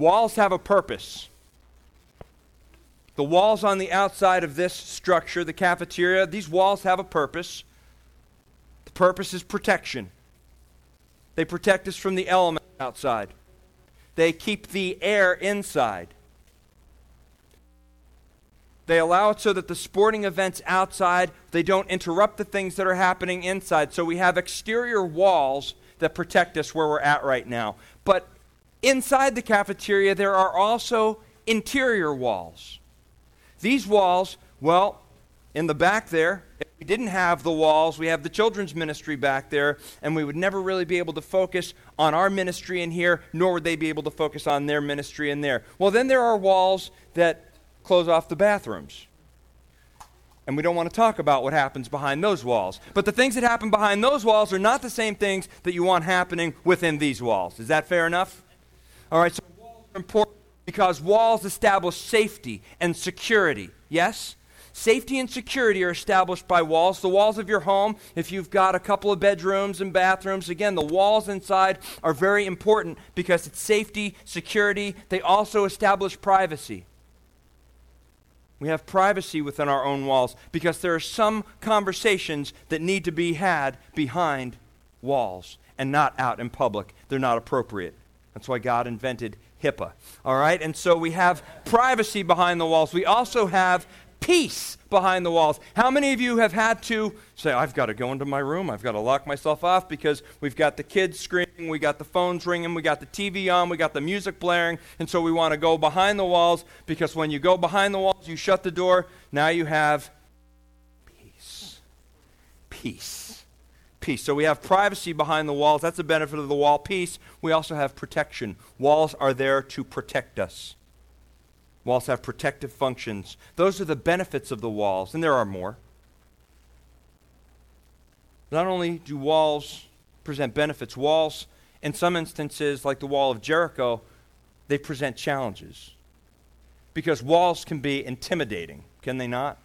Walls have a purpose. The walls on the outside of this structure, the cafeteria, these walls have a purpose. The purpose is protection. They protect us from the elements outside, they keep the air inside. They allow it so that the sporting events outside, they don't interrupt the things that are happening inside. So we have exterior walls that protect us where we're at right now. But inside the cafeteria, there are also interior walls. These walls, well, in the back there, if we didn't have the walls, we have the children's ministry back there, and we would never really be able to focus on our ministry in here, nor would they be able to focus on their ministry in there. Well, then there are walls that close off the bathrooms. And we don't want to talk about what happens behind those walls. But the things that happen behind those walls are not the same things that you want happening within these walls. Is that fair enough? All right, so walls are important because walls establish safety and security. Yes? Safety and security are established by walls. The walls of your home, if you've got a couple of bedrooms and bathrooms, again, the walls inside are very important because it's safety, security. They also establish privacy. We have privacy within our own walls because there are some conversations that need to be had behind walls and not out in public. They're not appropriate. That's why God invented HIPAA. All right? And so we have privacy behind the walls. We also have peace behind the walls. How many of you have had to say, I've got to go into my room, I've got to lock myself off because we've got the kids screaming, we got the phones ringing, we got the TV on, we got the music blaring, and so we want to go behind the walls because when you go behind the walls, you shut the door, now you have peace. Peace. Peace. So we have privacy behind the walls. That's the benefit of the wall. Peace. We also have protection. Walls are there to protect us. Walls have protective functions. Those are the benefits of the walls, and there are more. Not only do walls present benefits, walls, in some instances, like the wall of Jericho, they present challenges. Because walls can be intimidating, can they not?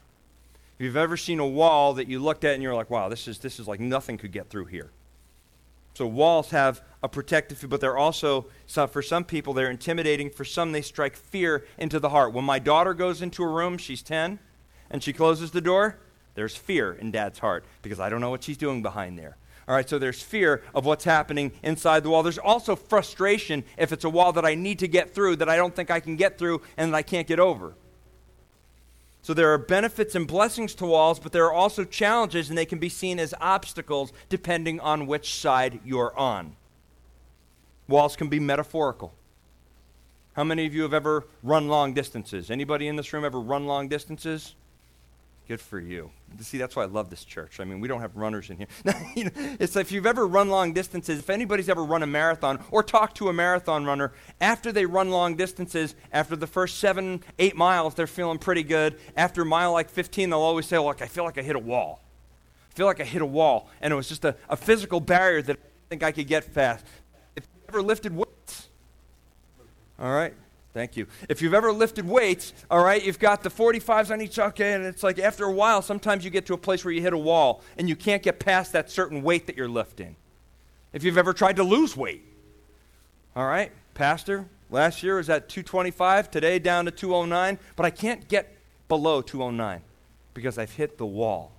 If you've ever seen a wall that you looked at and you're like, wow, this is, this is like nothing could get through here. So walls have a protective, but they're also, so for some people, they're intimidating. For some, they strike fear into the heart. When my daughter goes into a room, she's 10, and she closes the door, there's fear in dad's heart because I don't know what she's doing behind there. All right, so there's fear of what's happening inside the wall. There's also frustration if it's a wall that I need to get through that I don't think I can get through and that I can't get over. So there are benefits and blessings to walls, but there are also challenges, and they can be seen as obstacles depending on which side you're on. Walls can be metaphorical. How many of you have ever run long distances? Anybody in this room ever run long distances? Good for you. See, that's why I love this church. I mean, we don't have runners in here. it's if you've ever run long distances, if anybody's ever run a marathon or talked to a marathon runner, after they run long distances, after the first seven, eight miles, they're feeling pretty good. After mile like 15, they'll always say, Look, I feel like I hit a wall. I feel like I hit a wall. And it was just a, a physical barrier that I think I could get fast. If you ever lifted weights, all right, Thank you. If you've ever lifted weights, all right, you've got the 45s on each, okay, and it's like after a while, sometimes you get to a place where you hit a wall and you can't get past that certain weight that you're lifting. If you've ever tried to lose weight, all right, Pastor, last year was at 225, today down to 209, but I can't get below 209 because I've hit the wall.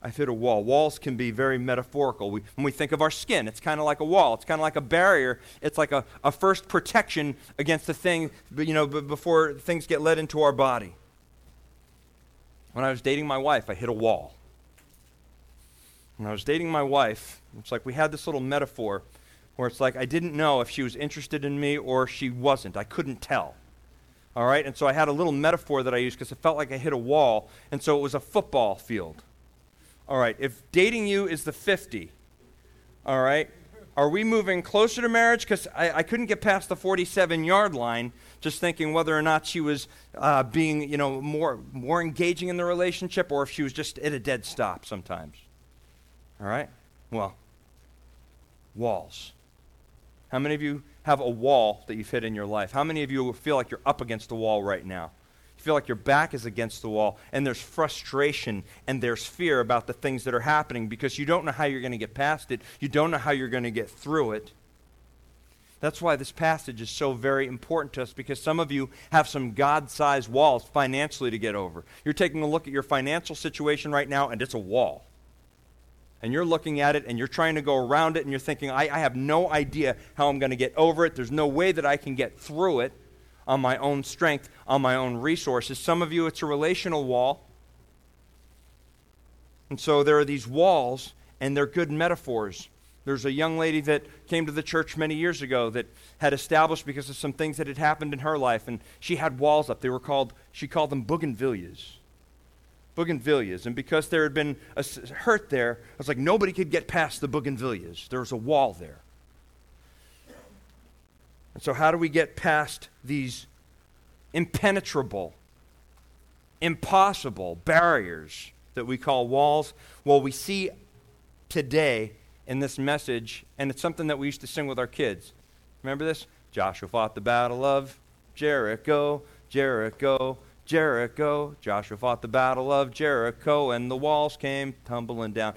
I've hit a wall. Walls can be very metaphorical. We, when we think of our skin, it's kind of like a wall. It's kind of like a barrier. It's like a, a first protection against the thing, you know, before things get let into our body. When I was dating my wife, I hit a wall. When I was dating my wife, it's like we had this little metaphor where it's like I didn't know if she was interested in me or she wasn't. I couldn't tell. All right? And so I had a little metaphor that I used because it felt like I hit a wall. And so it was a football field. All right, if dating you is the 50, all right, are we moving closer to marriage? Because I, I, couldn't get past the 47 yard line, just thinking whether or not she was uh, being, you know, more, more engaging in the relationship or if she was just at a dead stop sometimes. All right? Well, walls. How many of you have a wall that you've hit in your life? How many of you feel like you're up against a wall right now? You feel like your back is against the wall, and there's frustration and there's fear about the things that are happening because you don't know how you're going to get past it. You don't know how you're going to get through it. That's why this passage is so very important to us because some of you have some God sized walls financially to get over. You're taking a look at your financial situation right now, and it's a wall. And you're looking at it and you're trying to go around it, and you're thinking, I, I have no idea how I'm going to get over it. There's no way that I can get through it on my own strength, on my own resources. Some of you, it's a relational wall. And so there are these walls, and they're good metaphors there's a young lady that came to the church many years ago that had established because of some things that had happened in her life, and she had walls up. They were called, she called them bougainvilleas. Bougainvilleas. And because there had been a hurt there, I was like, nobody could get past the bougainvilleas. There was a wall there. And so, how do we get past these impenetrable, impossible barriers that we call walls? Well, we see today in this message, and it's something that we used to sing with our kids. Remember this? Joshua fought the battle of Jericho, Jericho, Jericho. Joshua fought the battle of Jericho, and the walls came tumbling down.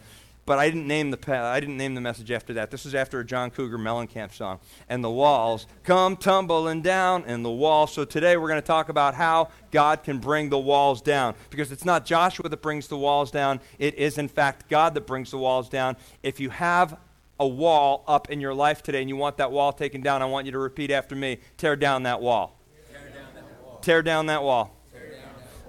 But I didn't name the I didn't name the message after that. This is after a John Cougar Mellencamp song. And the walls come tumbling down, and the walls. So today we're going to talk about how God can bring the walls down, because it's not Joshua that brings the walls down. It is in fact God that brings the walls down. If you have a wall up in your life today and you want that wall taken down, I want you to repeat after me: Tear down that wall. Tear down that wall. Tear down that wall.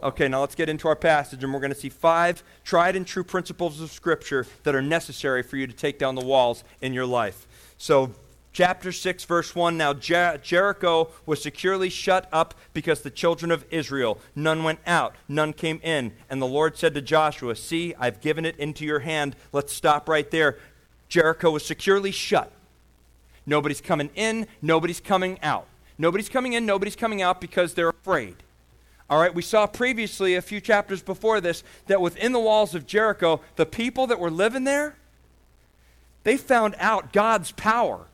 Okay, now let's get into our passage, and we're going to see five tried and true principles of Scripture that are necessary for you to take down the walls in your life. So, chapter 6, verse 1 Now Jer- Jericho was securely shut up because the children of Israel, none went out, none came in. And the Lord said to Joshua, See, I've given it into your hand. Let's stop right there. Jericho was securely shut. Nobody's coming in, nobody's coming out. Nobody's coming in, nobody's coming out because they're afraid. All right, we saw previously, a few chapters before this, that within the walls of Jericho, the people that were living there, they found out God's power.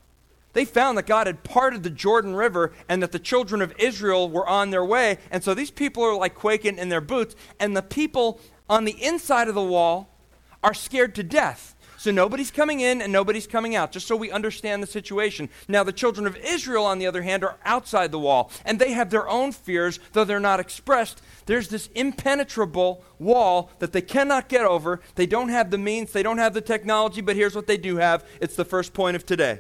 They found that God had parted the Jordan River and that the children of Israel were on their way. And so these people are like quaking in their boots. And the people on the inside of the wall are scared to death. So nobody's coming in and nobody's coming out, just so we understand the situation. Now, the children of Israel, on the other hand, are outside the wall, and they have their own fears, though they're not expressed. There's this impenetrable wall that they cannot get over. They don't have the means, they don't have the technology, but here's what they do have it's the first point of today.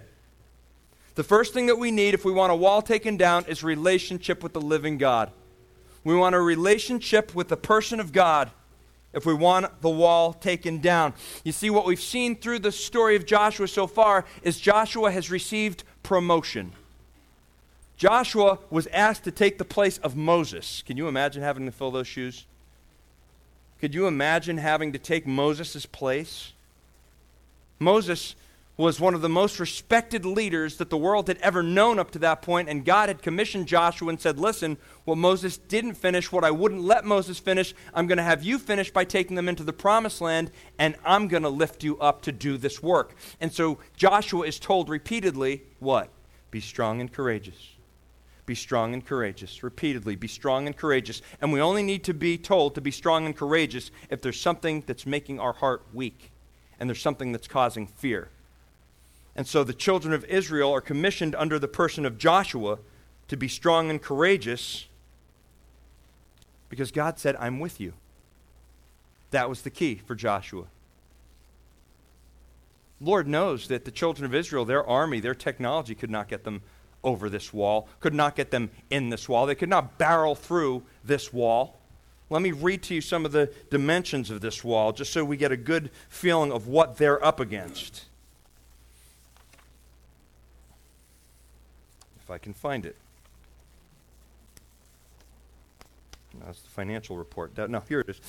The first thing that we need if we want a wall taken down is relationship with the living God. We want a relationship with the person of God if we want the wall taken down. You see, what we've seen through the story of Joshua so far is Joshua has received promotion. Joshua was asked to take the place of Moses. Can you imagine having to fill those shoes? Could you imagine having to take Moses' place? Moses was one of the most respected leaders that the world had ever known up to that point, and God had commissioned Joshua and said, Listen, what Moses didn't finish, what I wouldn't let Moses finish, I'm going to have you finish by taking them into the promised land, and I'm going to lift you up to do this work. And so Joshua is told repeatedly, What? Be strong and courageous. Be strong and courageous. Repeatedly, be strong and courageous. And we only need to be told to be strong and courageous if there's something that's making our heart weak and there's something that's causing fear. And so the children of Israel are commissioned under the person of Joshua to be strong and courageous because God said, I'm with you. That was the key for Joshua. Lord knows that the children of Israel, their army, their technology could not get them over this wall, could not get them in this wall. They could not barrel through this wall. Let me read to you some of the dimensions of this wall just so we get a good feeling of what they're up against. If I can find it. That's the financial report. No, here it is.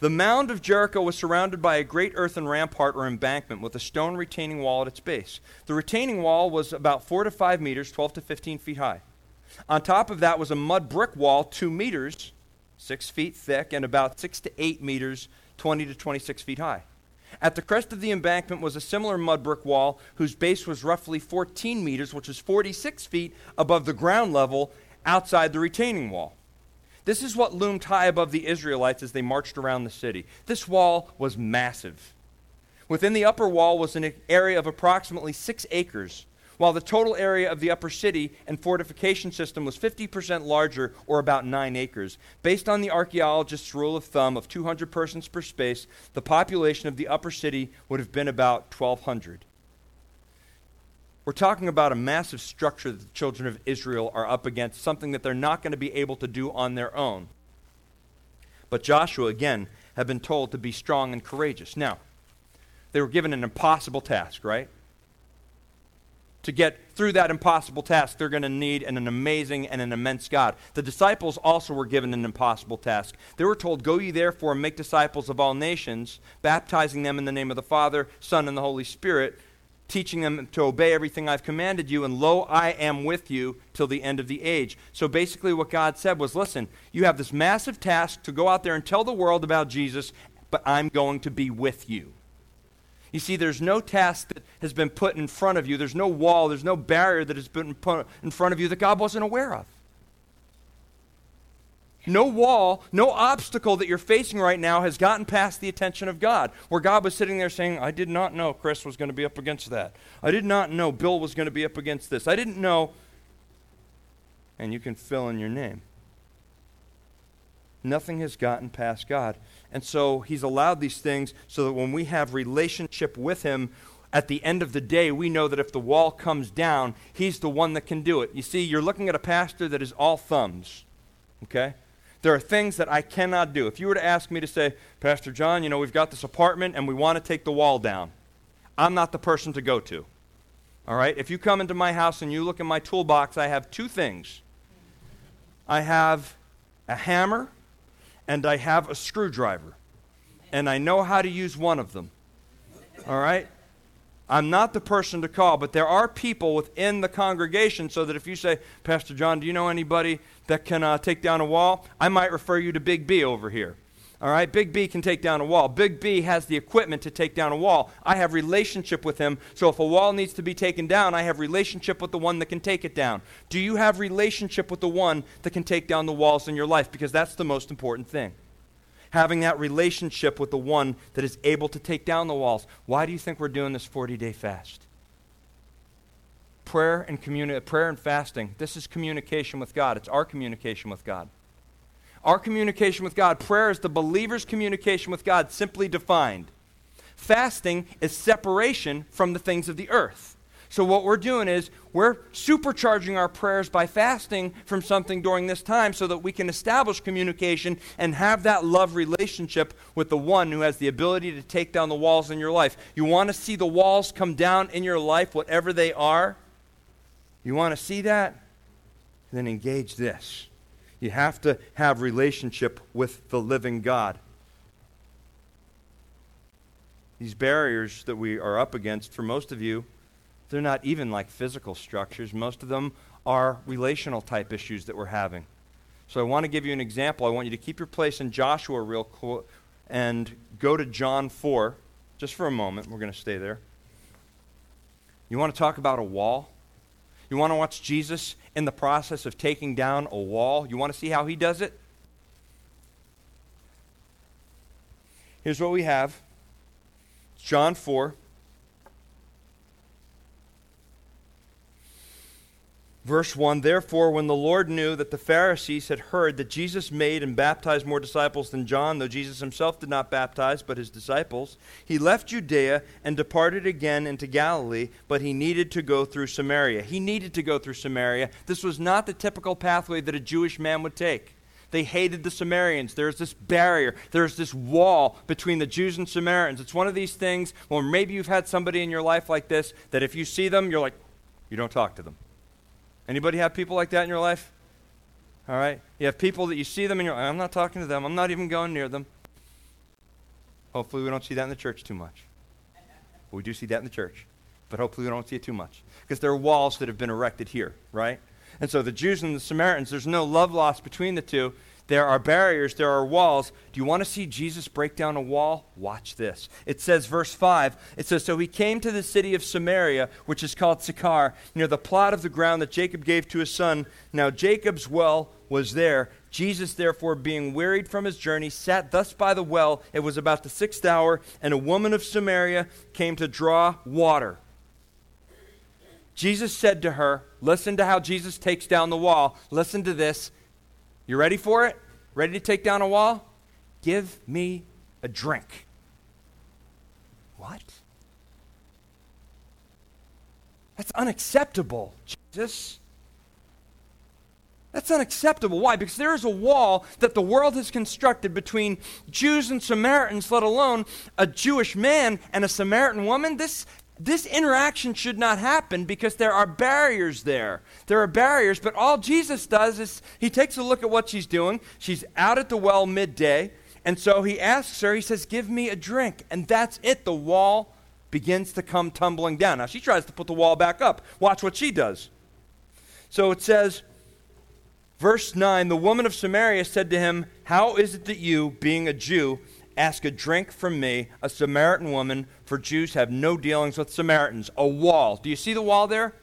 The mound of Jericho was surrounded by a great earthen rampart or embankment with a stone retaining wall at its base. The retaining wall was about 4 to 5 meters, 12 to 15 feet high. On top of that was a mud brick wall, 2 meters, 6 feet thick, and about 6 to 8 meters, 20 to 26 feet high. At the crest of the embankment was a similar mud brick wall whose base was roughly 14 meters, which is 46 feet above the ground level outside the retaining wall. This is what loomed high above the Israelites as they marched around the city. This wall was massive. Within the upper wall was an area of approximately six acres, while the total area of the upper city and fortification system was 50% larger, or about 9 acres. Based on the archaeologist's rule of thumb of 200 persons per space, the population of the upper city would have been about 1,200. We're talking about a massive structure that the children of Israel are up against, something that they're not going to be able to do on their own. But Joshua, again, had been told to be strong and courageous. Now, they were given an impossible task, right? To get through that impossible task, they're going to need an, an, amazing and an immense God. The disciples also were given an impossible task. They were told, Go ye therefore and make disciples of all nations, baptizing them in the name of the Father, Son, and the Holy Spirit, teaching them to obey everything I've commanded you, and lo, I am with you till the end of the age. So basically, what God said was listen, you have this massive task to go out there and tell the world about Jesus, but I'm going to be with you. You see, there's no task that has been put in front of you, there's no wall, there's no barrier that has been put in front of you that God wasn't aware of. No wall, no obstacle that you're facing right now has gotten past the attention of God. Where God was sitting there saying, I did not know Chris was going to be up against that. I did not know Bill was going to be up against this. I didn't know. And you can fill in your name. Nothing has gotten past God. And so he's allowed these things so that when we have relationship with him, at the end of the day, we know that if the wall comes down, he's the one that can do it. You see, you're looking at a pastor that is all thumbs. Okay? There are things that I cannot do. If you were to ask me to say, Pastor John, you know, we've got this apartment and we want to take the wall down, I'm not the person to go to. All right? If you come into my house and you look in my toolbox, I have two things I have a hammer and I have a screwdriver. And I know how to use one of them. All right? I'm not the person to call, but there are people within the congregation so that if you say, Pastor John, do you know anybody that can uh, take down a wall? I might refer you to Big B over here. All right, Big B can take down a wall. Big B has the equipment to take down a wall. I have relationship with him, so if a wall needs to be taken down, I have relationship with the one that can take it down. Do you have relationship with the one that can take down the walls in your life? Because that's the most important thing having that relationship with the one that is able to take down the walls. Why do you think we're doing this 40 day fast? Prayer and, communi- prayer and fasting, this is communication with God. It's our communication with God. Our communication with God, prayer is the believer's communication with God, simply defined. Fasting is separation from the things of the earth. So, what we're doing is we're supercharging our prayers by fasting from something during this time so that we can establish communication and have that love relationship with the one who has the ability to take down the walls in your life. You want to see the walls come down in your life, whatever they are? You want to see that? Then engage this. You have to have relationship with the living God. These barriers that we are up against, for most of you, they're not even like physical structures. Most of them are relational type issues that we're having. So I want to give you an example. I want you to keep your place in Joshua real quick and go to John 4 just for a moment. We're going to stay there. You want to talk about a wall? You want to watch Jesus in the process of taking down a wall? You want to see how he does it? Here's what we have John 4. Verse 1 Therefore, when the Lord knew that the Pharisees had heard that Jesus made and baptized more disciples than John, though Jesus himself did not baptize, but his disciples, he left Judea and departed again into Galilee, but he needed to go through Samaria. He needed to go through Samaria. This was not the typical pathway that a Jewish man would take. They hated the Samaritans. There's this barrier, there's this wall between the Jews and Samaritans. It's one of these things, well, maybe you've had somebody in your life like this that if you see them, you're like, you don't talk to them Anybody have people like that in your life? All right? You have people that you see them you're like, I'm not talking to them. I'm not even going near them. Hopefully, we don't see that in the church too much. we do see that in the church. But hopefully, we don't see it too much. Because there are walls that have been erected here, right? And so the Jews and the Samaritans, there's no love lost between the two. There are barriers, there are walls. Do you want to see Jesus break down a wall? Watch this. It says, verse 5, it says, So he came to the city of Samaria, which is called Sychar, near the plot of the ground that Jacob gave to his son. Now Jacob's well was there. Jesus, therefore, being wearied from his journey, sat thus by the well. It was about the sixth hour, and a woman of Samaria came to draw water. Jesus said to her, Listen to how Jesus takes down the wall. Listen to this. You ready for it? Ready to take down a wall? Give me a drink. What? That's unacceptable, Jesus. That's unacceptable. Why? Because there is a wall that the world has constructed between Jews and Samaritans, let alone a Jewish man and a Samaritan woman. This, this interaction should not happen because there are barriers there. There are barriers, but all Jesus does is he takes a look at what she's doing. She's out at the well midday, and so he asks her, he says, Give me a drink. And that's it. The wall begins to come tumbling down. Now, she tries to put the wall back up. Watch what she does. So it says, Verse 9 The woman of Samaria said to him, How is it that you, being a Jew, ask a drink from me, a Samaritan woman? For Jews have no dealings with Samaritans. A wall. Do you see the wall there?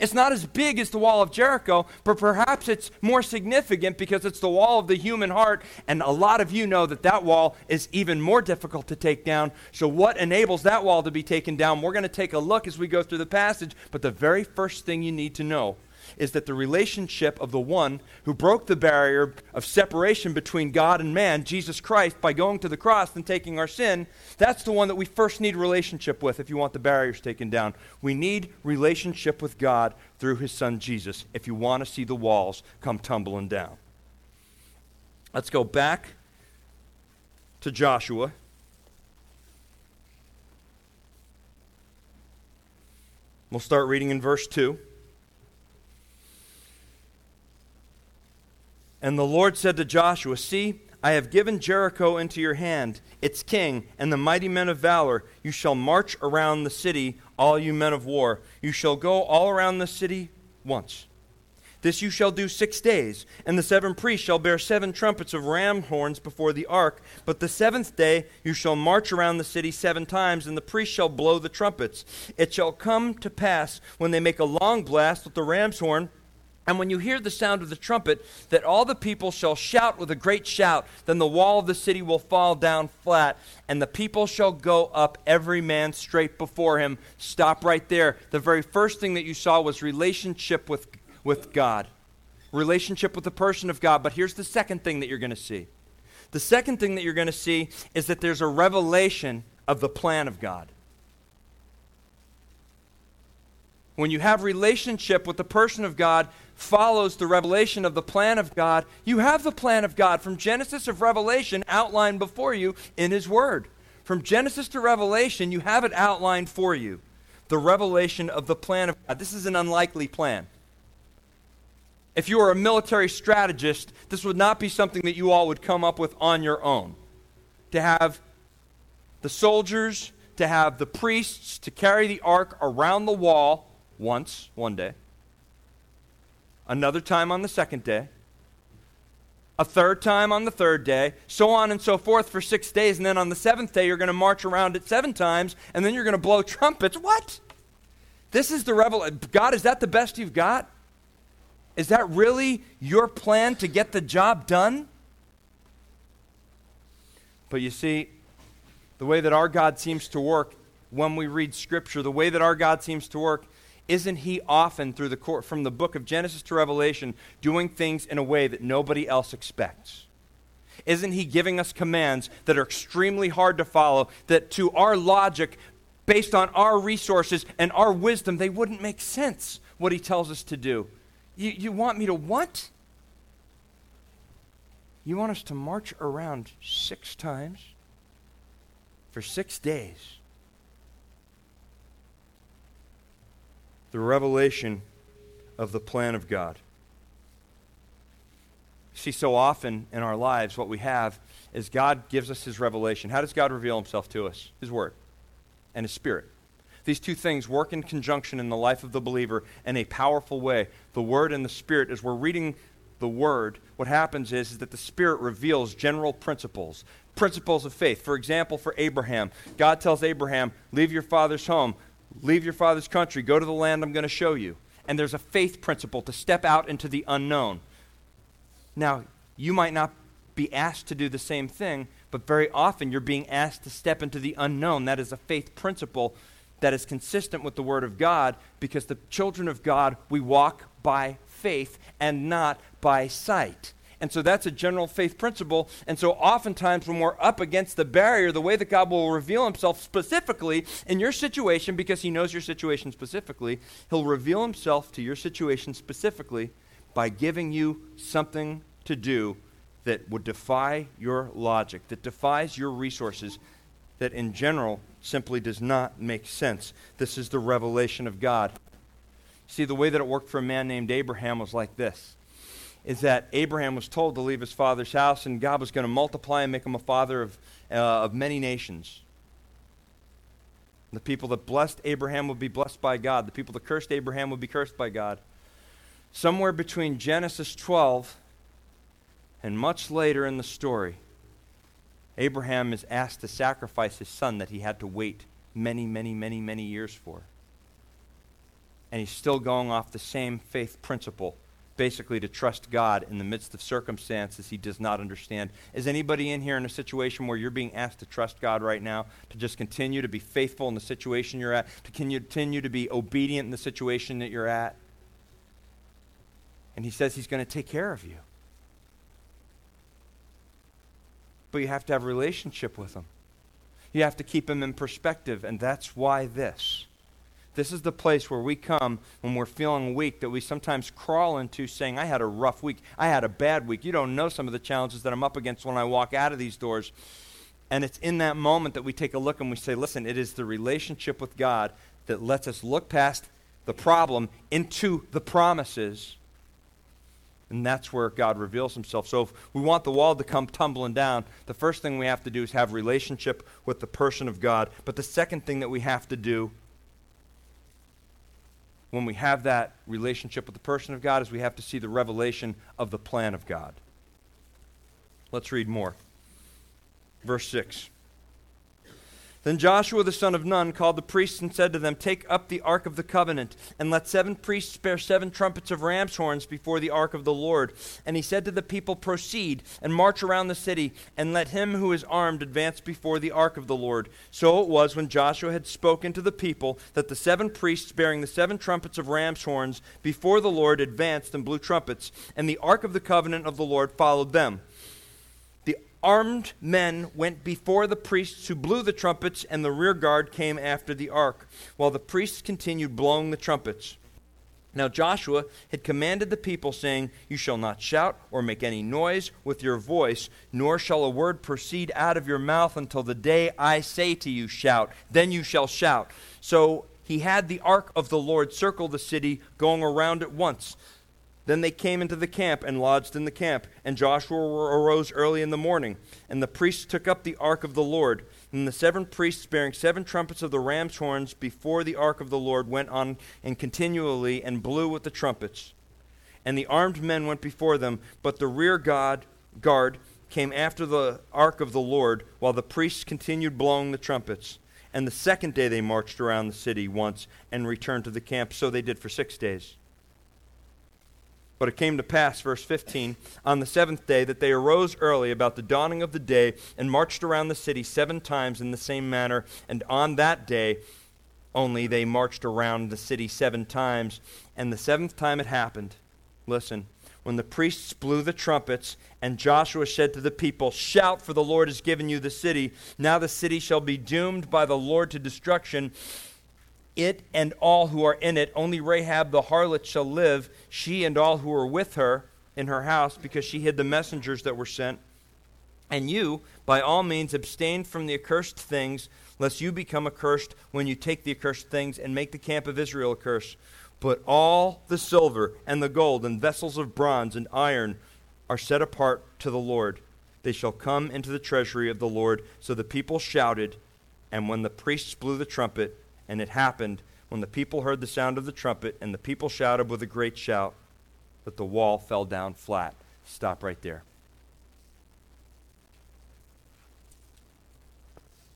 It's not as big as the wall of Jericho, but perhaps it's more significant because it's the wall of the human heart. And a lot of you know that that wall is even more difficult to take down. So, what enables that wall to be taken down? We're going to take a look as we go through the passage. But the very first thing you need to know is that the relationship of the one who broke the barrier of separation between God and man, Jesus Christ, by going to the cross and taking our sin, that's the one that we first need relationship with if you want the barriers taken down. We need relationship with God through his son Jesus if you want to see the walls come tumbling down. Let's go back to Joshua. We'll start reading in verse 2. And the Lord said to Joshua, See, I have given Jericho into your hand, its king, and the mighty men of valor. You shall march around the city, all you men of war. You shall go all around the city once. This you shall do six days, and the seven priests shall bear seven trumpets of ram horns before the ark. But the seventh day you shall march around the city seven times, and the priests shall blow the trumpets. It shall come to pass, when they make a long blast with the ram's horn, and when you hear the sound of the trumpet, that all the people shall shout with a great shout, then the wall of the city will fall down flat, and the people shall go up, every man straight before him. Stop right there. The very first thing that you saw was relationship with, with God, relationship with the person of God. But here's the second thing that you're going to see. The second thing that you're going to see is that there's a revelation of the plan of God. When you have relationship with the person of God, follows the revelation of the plan of God, you have the plan of God from Genesis of Revelation outlined before you in His Word. From Genesis to Revelation, you have it outlined for you. The revelation of the plan of God. This is an unlikely plan. If you were a military strategist, this would not be something that you all would come up with on your own. To have the soldiers, to have the priests, to carry the ark around the wall once, one day another time on the second day, a third time on the third day, so on and so forth for six days. And then on the seventh day, you're going to march around it seven times, and then you're going to blow trumpets. What? This is the revelation. God, is that the best you've got? Is that really your plan to get the job done? But you see, the way that our God seems to work when we read Scripture, the way that our God seems to work isn't he often through the court from the book of Genesis to Revelation doing things in a way that nobody else expects? Isn't he giving us commands that are extremely hard to follow, that to our logic, based on our resources and our wisdom, they wouldn't make sense what he tells us to do? You, you want me to what? You want us to march around six times for six days? The revelation of the plan of God. See, so often in our lives, what we have is God gives us His revelation. How does God reveal Himself to us? His Word and His Spirit. These two things work in conjunction in the life of the believer in a powerful way. The Word and the Spirit, as we're reading the Word, what happens is, is that the Spirit reveals general principles, principles of faith. For example, for Abraham, God tells Abraham, Leave your father's home, Leave your father's country, go to the land I'm going to show you. And there's a faith principle to step out into the unknown. Now, you might not be asked to do the same thing, but very often you're being asked to step into the unknown. That is a faith principle that is consistent with the Word of God because the children of God, we walk by faith and not by sight. And so that's a general faith principle. And so oftentimes when we're up against the barrier, the way that God will reveal himself specifically in your situation, because he knows your situation specifically, he'll reveal himself to your situation specifically by giving you something to do that would defy your logic, that defies your resources, that in general simply does not make sense. This is the revelation of God. See, the way that it worked for a man named Abraham was like this is that Abraham was told to leave his father's house, and God was going to multiply and make him a father of, uh, of many nations. The people that blessed Abraham would be blessed by God. The people that cursed Abraham would be cursed by God. Somewhere between Genesis 12 and much later in the story, Abraham is asked to sacrifice his son that he had to wait many, many, many, many years for. And he's still going off the same faith principle basically to trust God in the midst of circumstances he does not understand. Is anybody in here in a situation where you're being asked to trust God right now, to just continue to be faithful in the situation you're at, to continue to be obedient in the situation that you're at? And he says he's going to take care of you. But you have to have a relationship with him. You have to keep him in perspective, and that's why this. This is the place where we come when we're feeling weak that we sometimes crawl into saying, I had a rough week. I had a bad week. You don't know some of the challenges that I'm up against when I walk out of these doors. And it's in that moment that we take a look and we say, listen, it is the relationship with God that lets us look past the problem into the promises. And that's where God reveals himself. So if we want the wall to come tumbling down, the first thing we have to do is have relationship with the person of God. But the second thing that we have to do when we have that relationship with the person of God is we have to see the revelation of the plan of God. Let's read more. Verse 6. Then Joshua the son of Nun called the priests and said to them, Take up the ark of the covenant, and let seven priests bear seven trumpets of ram's horns before the ark of the Lord. And he said to the people, Proceed and march around the city, and let him who is armed advance before the ark of the Lord. So it was when Joshua had spoken to the people that the seven priests bearing the seven trumpets of ram's horns before the Lord advanced and blew trumpets, and the ark of the covenant of the Lord followed them armed men went before the priests who blew the trumpets, and the rear guard came after the ark, while the priests continued blowing the trumpets. Now Joshua had commanded the people, saying, You shall not shout or make any noise with your voice, nor shall a word proceed out of your mouth until the day I say to you, Shout. Then you shall shout. So he had the ark of the Lord circle the city, going around it once. Then they came into the camp and lodged in the camp. And Joshua arose early in the morning. And the priests took up the ark of the Lord. And the seven priests, bearing seven trumpets of the ram's horns before the ark of the Lord, went on and continually and blew with the trumpets. And the armed men went before them, but the rear guard, guard came after the ark of the Lord, while the priests continued blowing the trumpets. And the second day they marched around the city once and returned to the camp. So they did for six days. But it came to pass, verse 15, on the seventh day that they arose early about the dawning of the day and marched around the city seven times in the same manner. And on that day only they marched around the city seven times. And the seventh time it happened, listen, when the priests blew the trumpets, and Joshua said to the people, Shout, for the Lord has given you the city. Now the city shall be doomed by the Lord to destruction it and all who are in it. Only Rahab the harlot shall live, she and all who are with her in her house, because she hid the messengers that were sent. And you, by all means, abstain from the accursed things, lest you become accursed when you take the accursed things and make the camp of Israel accursed. But all the silver and the gold and vessels of bronze and iron are set apart to the Lord. They shall come into the treasury of the Lord. So the people shouted, and when the priests blew the trumpet, and it happened when the people heard the sound of the trumpet, and the people shouted with a great shout, that the wall fell down flat. Stop right there.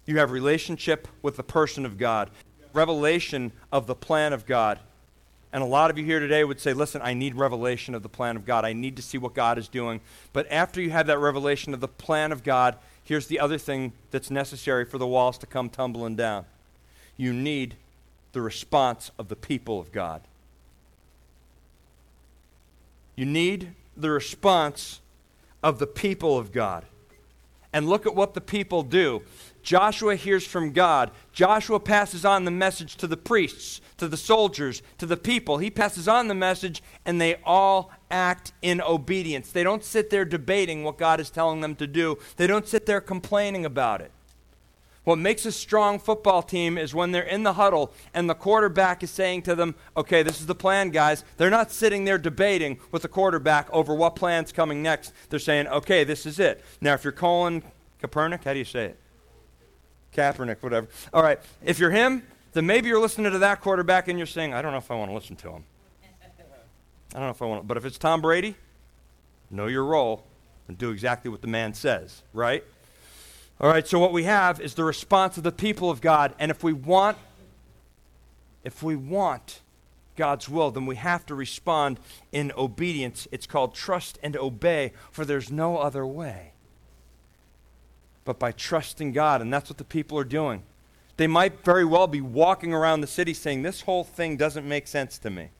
You have relationship with the person of God, revelation of the plan of God. And a lot of you here today would say, listen, I need revelation of the plan of God. I need to see what God is doing. But after you have that revelation of the plan of God, here's the other thing that's necessary for the walls to come tumbling down you need the response of the people of God. You need the response of the people of God. And look at what the people do. Joshua hears from God. Joshua passes on the message to the priests, to the soldiers, to the people. He passes on the message, and they all act in obedience. They don't sit there debating what God is telling them to do, they don't sit there complaining about it. What makes a strong football team is when they're in the huddle and the quarterback is saying to them, okay, this is the plan, guys. They're not sitting there debating with the quarterback over what plan's coming next. They're saying, okay, this is it. Now, if you're Colin Kaepernick, how do you say it? Kaepernick, whatever. All right, if you're him, then maybe you're listening to that quarterback and you're saying, I don't know if I want to listen to him. I don't know if I want to. But if it's Tom Brady, know your role and do exactly what the man says, right? All right, so what we have is the response of the people of God. And if we want, if we want God's will, then we have to respond in obedience. It's called trust and obey, for there's no other way but by trusting God. And that's what the people are doing. They might very well be walking around the city saying, This whole thing doesn't make sense to me.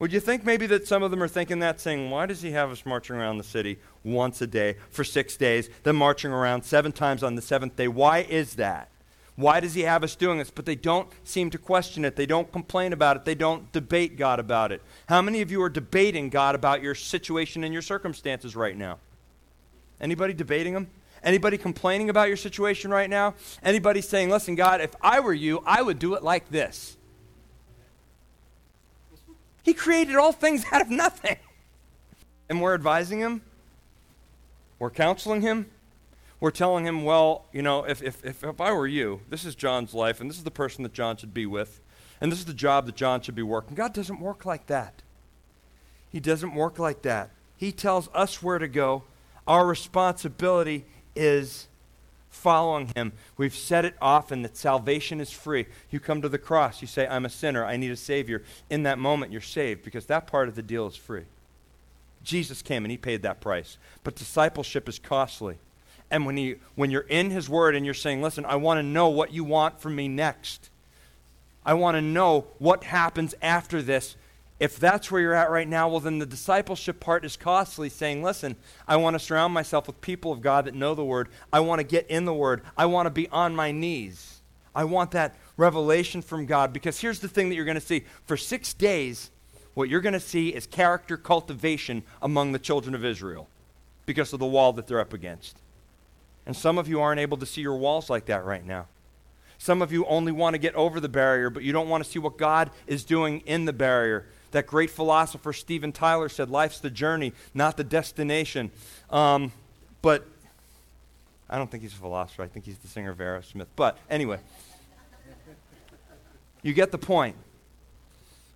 Would you think maybe that some of them are thinking that, saying, Why does he have us marching around the city once a day for six days, then marching around seven times on the seventh day? Why is that? Why does he have us doing this? But they don't seem to question it. They don't complain about it. They don't debate God about it. How many of you are debating God about your situation and your circumstances right now? Anybody debating them? Anybody complaining about your situation right now? Anybody saying, listen, God, if I were you, I would do it like this? He created all things out of nothing. And we're advising him, we're counseling him, we're telling him, well, you know, if, if, if, if I were you, this is John's life, and this is the person that John should be with, and this is the job that John should be working. God doesn't work like that. He doesn't work like that. He tells us where to go. Our responsibility is following him. We've said it often that salvation is free. You come to the cross, you say, I'm a sinner, I need a Savior. In that moment, you're saved because that part of the deal is free. Jesus came and he paid that price. But discipleship is costly. And when, he, when you're in his word and you're saying, listen, I want to know what you want from me next, I want to know what happens after this if that's where you're at right now, well, then the discipleship part is costly, saying, listen, I want to surround myself with people of God that know the Word. I want to get in the Word. I want to be on my knees. I want that revelation from God. Because here's the thing that you're going to see for six days, what you're going to see is character cultivation among the children of Israel because of the wall that they're up against. And some of you aren't able to see your walls like that right now. Some of you only want to get over the barrier, but you don't want to see what God is doing in the barrier. That great philosopher Steven Tyler said, Life's the journey, not the destination. Um, but I don't think he's a philosopher. I think he's the singer of Aerosmith. But anyway, you get the point.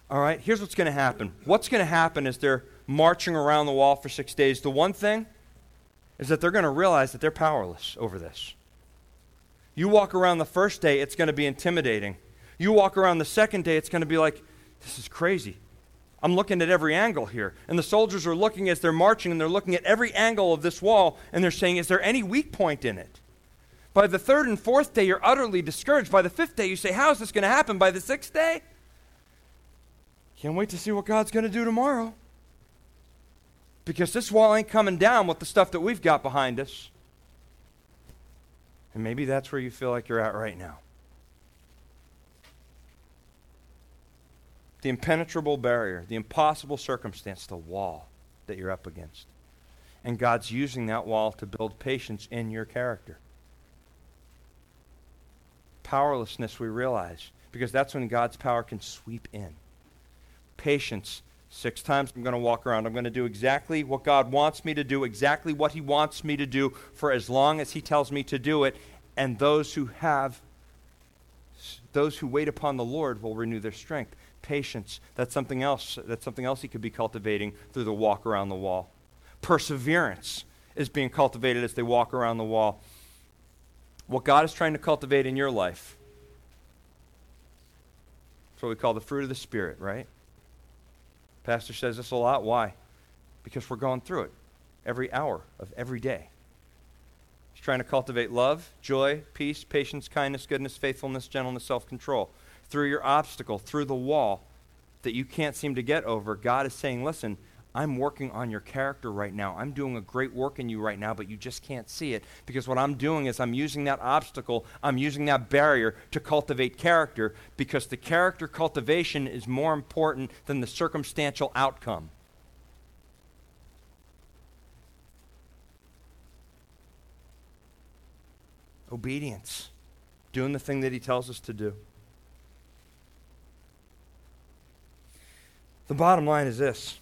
All right, here's what's going to happen. What's going to happen is they're marching around the wall for six days. The one thing is that they're going to realize that they're powerless over this. You walk around the first day, it's going to be intimidating. You walk around the second day, it's going to be like, this is crazy. I'm looking at every angle here. And the soldiers are looking as they're marching and they're looking at every angle of this wall and they're saying, Is there any weak point in it? By the third and fourth day, you're utterly discouraged. By the fifth day, you say, How is this going to happen? By the sixth day, can't wait to see what God's going to do tomorrow. Because this wall ain't coming down with the stuff that we've got behind us. And maybe that's where you feel like you're at right now. The impenetrable barrier, the impossible circumstance, the wall that you're up against. And God's using that wall to build patience in your character. Powerlessness, we realize, because that's when God's power can sweep in. Patience, six times I'm going to walk around. I'm going to do exactly what God wants me to do, exactly what He wants me to do for as long as He tells me to do it. And those who have, those who wait upon the Lord will renew their strength patience. That's something else. That's something else he could be cultivating through the walk around the wall. Perseverance is being cultivated as they walk around the wall. What God is trying to cultivate in your life. That's what we call the fruit of the Spirit, right? Pastor says this a lot. Why? Because we're going through it every hour of every day. Trying to cultivate love, joy, peace, patience, kindness, goodness, faithfulness, gentleness, self control through your obstacle, through the wall that you can't seem to get over, God is saying, listen, I'm working on your character right now. I'm doing a great work in you right now, but you just can't see it because what I'm doing is I'm using that obstacle, I'm using that barrier to cultivate character because the character cultivation is more important than the circumstantial outcome. Obedience, doing the thing that he tells us to do. The bottom line is this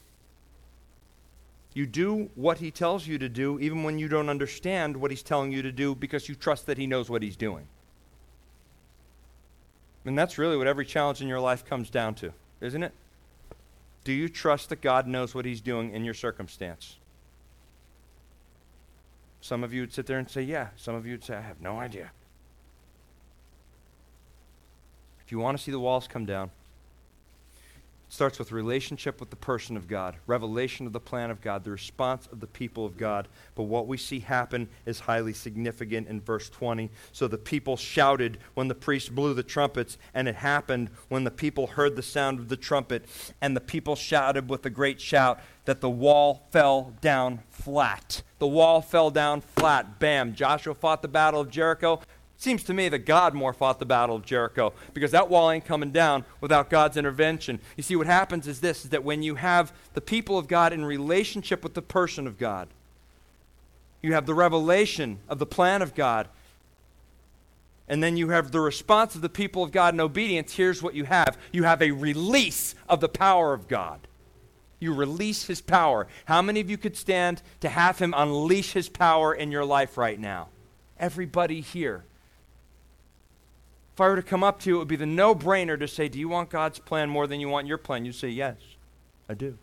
you do what he tells you to do, even when you don't understand what he's telling you to do, because you trust that he knows what he's doing. And that's really what every challenge in your life comes down to, isn't it? Do you trust that God knows what he's doing in your circumstance? Some of you would sit there and say, Yeah. Some of you would say, I have no idea. If you want to see the walls come down, starts with relationship with the person of God, revelation of the plan of God, the response of the people of God. But what we see happen is highly significant in verse 20. So the people shouted when the priest blew the trumpets, and it happened when the people heard the sound of the trumpet, and the people shouted with a great shout that the wall fell down flat. The wall fell down flat. Bam. Joshua fought the battle of Jericho. Seems to me that God more fought the battle of Jericho because that wall ain't coming down without God's intervention. You see, what happens is this is that when you have the people of God in relationship with the person of God, you have the revelation of the plan of God, and then you have the response of the people of God in obedience. Here's what you have you have a release of the power of God. You release his power. How many of you could stand to have him unleash his power in your life right now? Everybody here. If I were to come up to you, it would be the no brainer to say, Do you want God's plan more than you want your plan? You say, Yes, I do.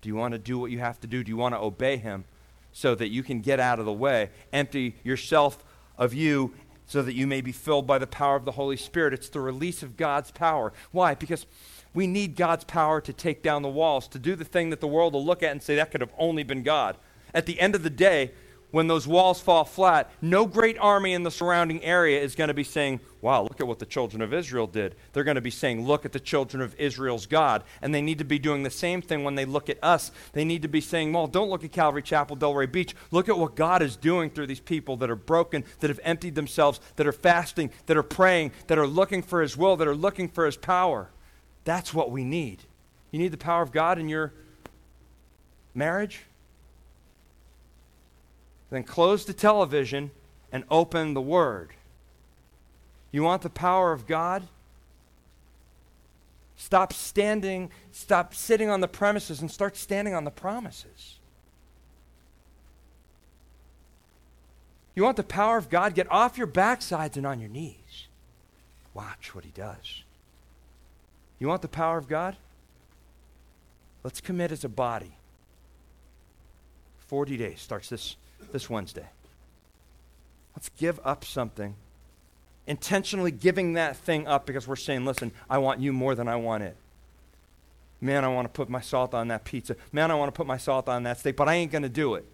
Do you want to do what you have to do? Do you want to obey Him so that you can get out of the way, empty yourself of you so that you may be filled by the power of the Holy Spirit? It's the release of God's power. Why? Because we need God's power to take down the walls, to do the thing that the world will look at and say, That could have only been God. At the end of the day, when those walls fall flat, no great army in the surrounding area is going to be saying, Wow, look at what the children of Israel did. They're going to be saying, Look at the children of Israel's God. And they need to be doing the same thing when they look at us. They need to be saying, Well, don't look at Calvary Chapel, Delray Beach. Look at what God is doing through these people that are broken, that have emptied themselves, that are fasting, that are praying, that are looking for His will, that are looking for His power. That's what we need. You need the power of God in your marriage? Then close the television and open the Word. You want the power of God? Stop standing, stop sitting on the premises and start standing on the promises. You want the power of God? Get off your backsides and on your knees. Watch what He does. You want the power of God? Let's commit as a body. 40 days starts this this Wednesday. Let's give up something. Intentionally giving that thing up because we're saying, listen, I want you more than I want it. Man, I want to put my salt on that pizza. Man, I want to put my salt on that steak, but I ain't going to do it.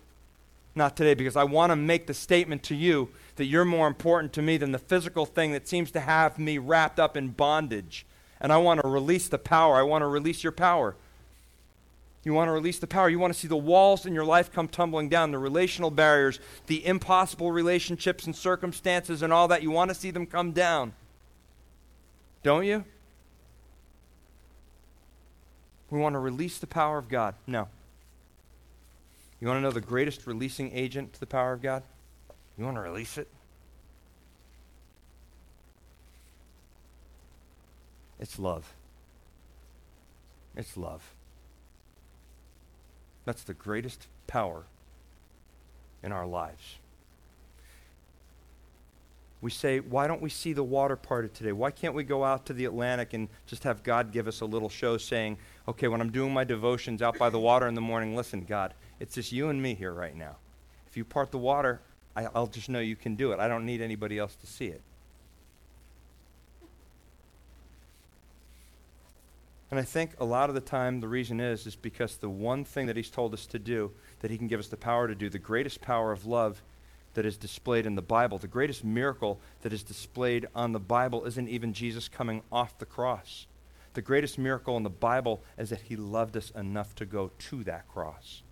Not today, because I want to make the statement to you that you're more important to me than the physical thing that seems to have me wrapped up in bondage. And I want to release the power. I want to release your power. You want to release the power. You want to see the walls in your life come tumbling down, the relational barriers, the impossible relationships and circumstances and all that. You want to see them come down. Don't you? We want to release the power of God. No. You want to know the greatest releasing agent to the power of God? You want to release it? It's love. It's love. That's the greatest power in our lives. We say, why don't we see the water parted today? Why can't we go out to the Atlantic and just have God give us a little show saying, okay, when I'm doing my devotions out by the water in the morning, listen, God, it's just you and me here right now. If you part the water, I, will just know you can do it. I don't need anybody else to see it. And I think a lot of the time the reason is is because the one thing that he's told us to do, that he can give us the power to do, the greatest power of love, that is displayed in the Bible. The greatest miracle that is displayed on the Bible isn't even Jesus coming off the cross. The greatest miracle in the Bible is that he loved us enough to go to that cross.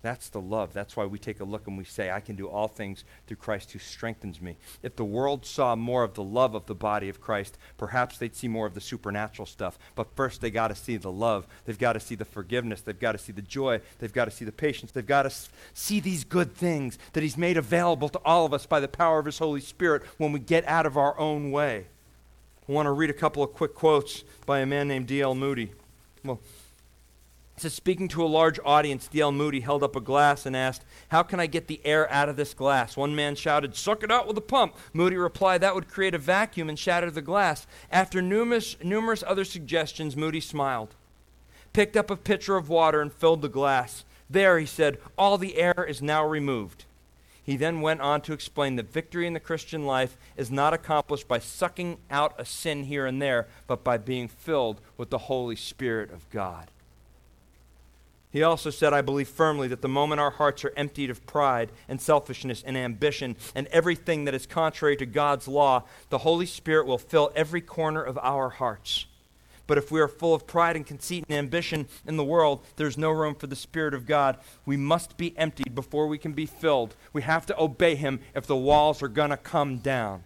That's the love. That's why we take a look and we say, I can do all things through Christ who strengthens me. If the world saw more of the love of the body of Christ, perhaps they'd see more of the supernatural stuff. But first, they got to see the love. They've got to see the forgiveness. They've got to see the joy. They've got to see the patience. They've got to see these good things that He's made available to all of us by the power of His Holy Spirit when we get out of our own way. I want to read a couple of quick quotes by a man named D.L. Moody. Well, says, speaking to a large audience, D.L. Moody held up a glass and asked, How can I get the air out of this glass? One man shouted, Suck it out with a pump. Moody replied, That would create a vacuum and shatter the glass. After numerous, numerous other suggestions, Moody smiled, picked up a pitcher of water, and filled the glass. There, he said, all the air is now removed. He then went on to explain that victory in the Christian life is not accomplished by sucking out a sin here and there, but by being filled with the Holy Spirit of God. He also said, I believe firmly that the moment our hearts are emptied of pride and selfishness and ambition and everything that is contrary to God's law, the Holy Spirit will fill every corner of our hearts. But if we are full of pride and conceit and ambition in the world, there's no room for the Spirit of God. We must be emptied before we can be filled. We have to obey Him if the walls are going to come down.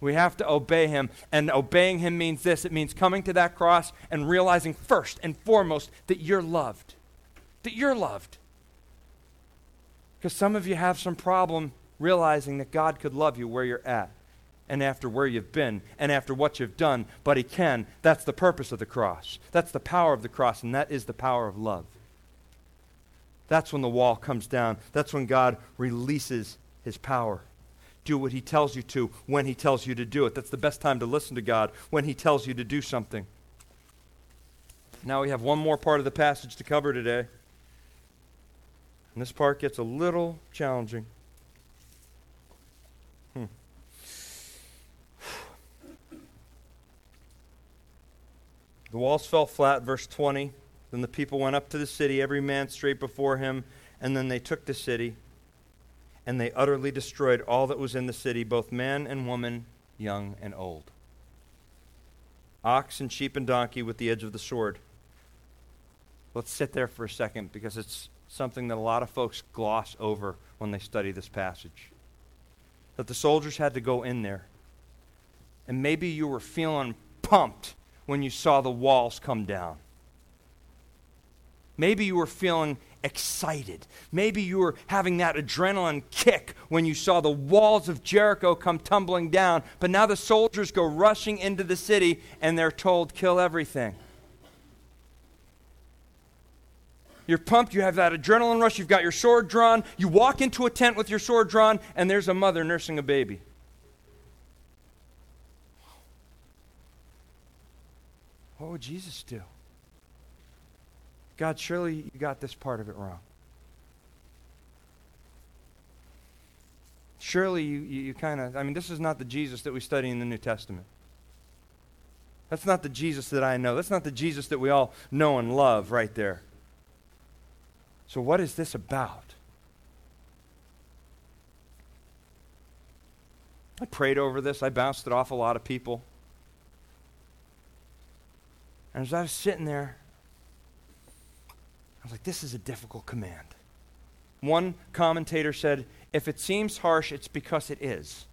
We have to obey Him. And obeying Him means this it means coming to that cross and realizing first and foremost that you're loved that you're loved. Because some of you have some problem realizing that God could love you where you're at and after where you've been and after what you've done, but He can. That's the purpose of the cross. That's the power of the cross, and that is the power of love. That's when the wall comes down. That's when God releases His power. Do what He tells you to when He tells you to do it. That's the best time to listen to God, when He tells you to do something. Now we have one more part of the passage to cover today. And this part gets a little challenging. Hmm. The walls fell flat, verse 20. Then the people went up to the city, every man straight before him, and then they took the city, and they utterly destroyed all that was in the city, both man and woman, young and old. Ox and sheep and donkey with the edge of the sword. Let's sit there for a second because it's something that a lot of folks gloss over when they study this passage. That the soldiers had to go in there. And maybe you were feeling pumped when you saw the walls come down. Maybe you were feeling excited. Maybe you were having that adrenaline kick when you saw the walls of Jericho come tumbling down. But now the soldiers go rushing into the city and they're told, kill everything. You're pumped. You have that adrenaline rush. You've got your sword drawn. You walk into a tent with your sword drawn, and there's a mother nursing a baby. What would Jesus do? God, surely you got this part of it wrong. Surely you, you, you kind of, I mean, this is not the Jesus that we study in the New Testament. That's not the Jesus that I know. That's not the Jesus that we all know and love right there. So, what is this about? I prayed over this. I bounced it off a lot of people. And as I was sitting there, I was like, this is a difficult command. One commentator said, if it seems harsh, it's because it is.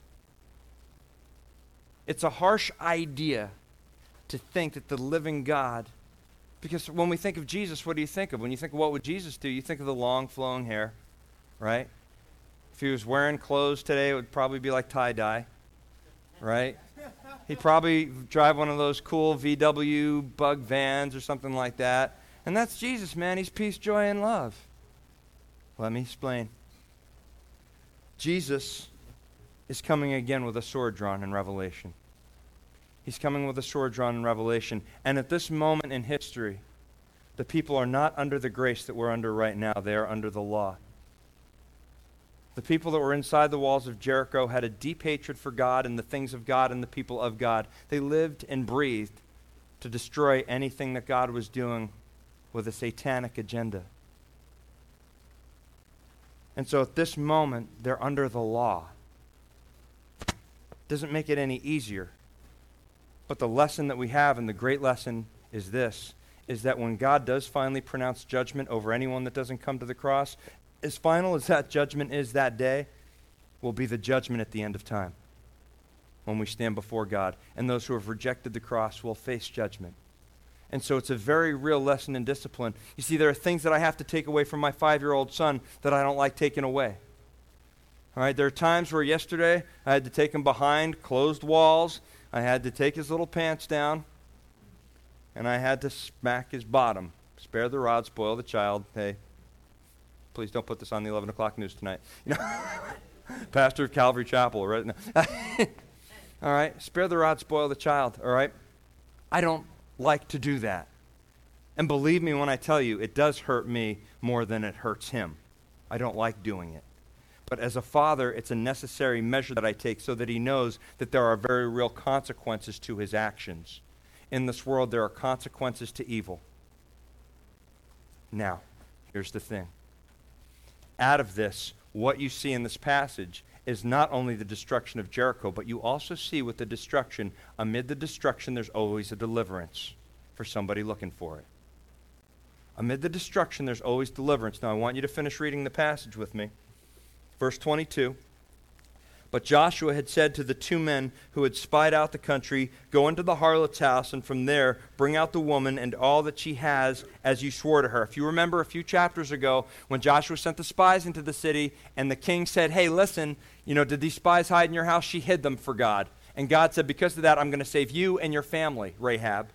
It's a harsh idea to think that the living God because when we think of Jesus, what do you think of? When you think of what would Jesus do, you think of the long flowing hair, right? If he was wearing clothes today, it would probably be like tie dye, right? He'd probably drive one of those cool VW bug vans or something like that. And that's Jesus, man. He's peace, joy, and love. Let me explain. Jesus is coming again with a sword drawn in Revelation. He's coming with a sword drawn in Revelation. And at this moment in history, the people are not under the grace that we're under right now, they are under the law. The people that were inside the walls of Jericho had a deep hatred for God and the things of God and the people of God. They lived and breathed to destroy anything that God was doing with a satanic agenda. And so at this moment, they're under the law. Doesn't make it any easier. But the lesson that we have, and the great lesson, is this is that when God does finally pronounce judgment over anyone that doesn't come to the cross, as final as that judgment is that day, will be the judgment at the end of time when we stand before God. And those who have rejected the cross will face judgment. And so it's a very real lesson in discipline. You see, there are things that I have to take away from my five year old son that I don't like taking away. All right, there are times where yesterday I had to take him behind closed walls. I had to take his little pants down, and I had to smack his bottom. Spare the rod, spoil the child. Hey, please don't put this on the 11 o'clock news tonight. You know, pastor of Calvary Chapel, right? all right, spare the rod, spoil the child. All right, I don't like to do that. And believe me when I tell you, it does hurt me more than it hurts him. I don't like doing it. But as a father, it's a necessary measure that I take so that he knows that there are very real consequences to his actions. In this world, there are consequences to evil. Now, here's the thing. Out of this, what you see in this passage is not only the destruction of Jericho, but you also see with the destruction, amid the destruction, there's always a deliverance for somebody looking for it. Amid the destruction, there's always deliverance. Now, I want you to finish reading the passage with me. Verse 22. But Joshua had said to the two men who had spied out the country, Go into the harlot's house, and from there bring out the woman and all that she has, as you swore to her. If you remember a few chapters ago, when Joshua sent the spies into the city, and the king said, Hey, listen, you know, did these spies hide in your house? She hid them for God. And God said, Because of that, I'm going to save you and your family, Rahab.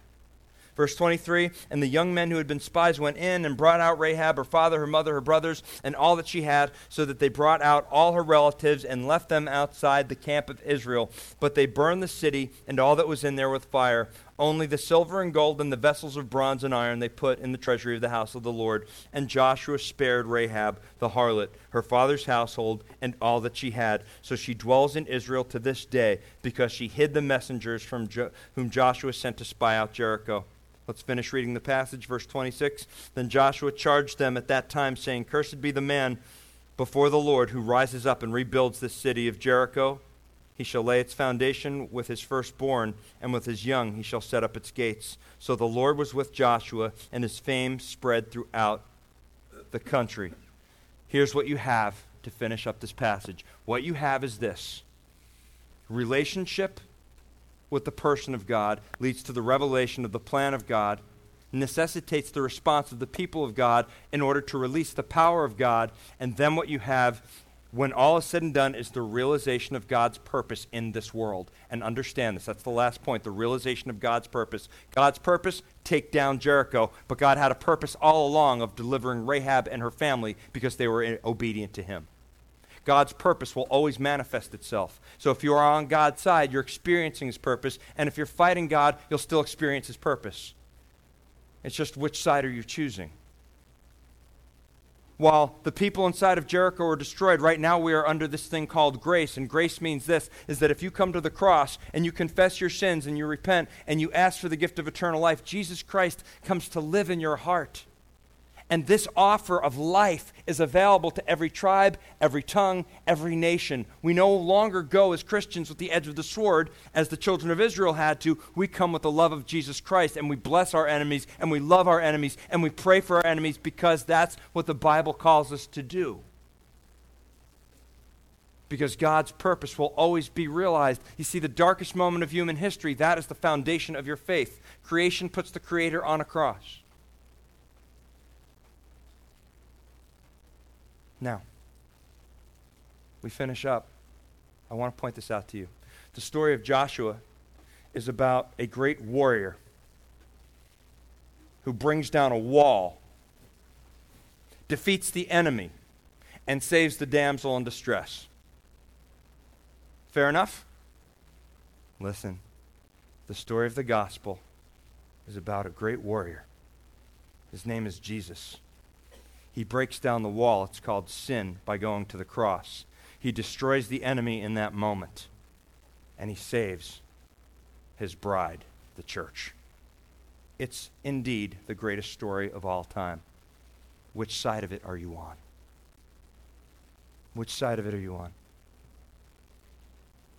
Verse 23 And the young men who had been spies went in and brought out Rahab, her father, her mother, her brothers, and all that she had, so that they brought out all her relatives and left them outside the camp of Israel. But they burned the city and all that was in there with fire. Only the silver and gold and the vessels of bronze and iron they put in the treasury of the house of the Lord. And Joshua spared Rahab the harlot, her father's household, and all that she had. So she dwells in Israel to this day, because she hid the messengers from jo- whom Joshua sent to spy out Jericho. Let's finish reading the passage, verse 26. Then Joshua charged them at that time, saying, Cursed be the man before the Lord who rises up and rebuilds this city of Jericho. He shall lay its foundation with his firstborn, and with his young he shall set up its gates. So the Lord was with Joshua, and his fame spread throughout the country. Here's what you have to finish up this passage. What you have is this relationship with the person of God leads to the revelation of the plan of God, necessitates the response of the people of God in order to release the power of God, and then what you have when all is said and done is the realization of God's purpose in this world. And understand this. That's the last point the realization of God's purpose. God's purpose, take down Jericho. But God had a purpose all along of delivering Rahab and her family because they were obedient to him. God's purpose will always manifest itself. So if you are on God's side, you're experiencing His purpose. And if you're fighting God, you'll still experience His purpose. It's just which side are you choosing? While the people inside of Jericho are destroyed, right now we are under this thing called grace. And grace means this is that if you come to the cross and you confess your sins and you repent and you ask for the gift of eternal life, Jesus Christ comes to live in your heart. And this offer of life is available to every tribe, every tongue, every nation. We no longer go as Christians with the edge of the sword as the children of Israel had to. We come with the love of Jesus Christ and we bless our enemies and we love our enemies and we pray for our enemies because that's what the Bible calls us to do. Because God's purpose will always be realized. You see, the darkest moment of human history, that is the foundation of your faith. Creation puts the Creator on a cross. Now, we finish up. I want to point this out to you. The story of Joshua is about a great warrior who brings down a wall, defeats the enemy, and saves the damsel in distress. Fair enough? Listen, the story of the gospel is about a great warrior. His name is Jesus. He breaks down the wall. It's called sin by going to the cross. He destroys the enemy in that moment. And he saves his bride, the church. It's indeed the greatest story of all time. Which side of it are you on? Which side of it are you on?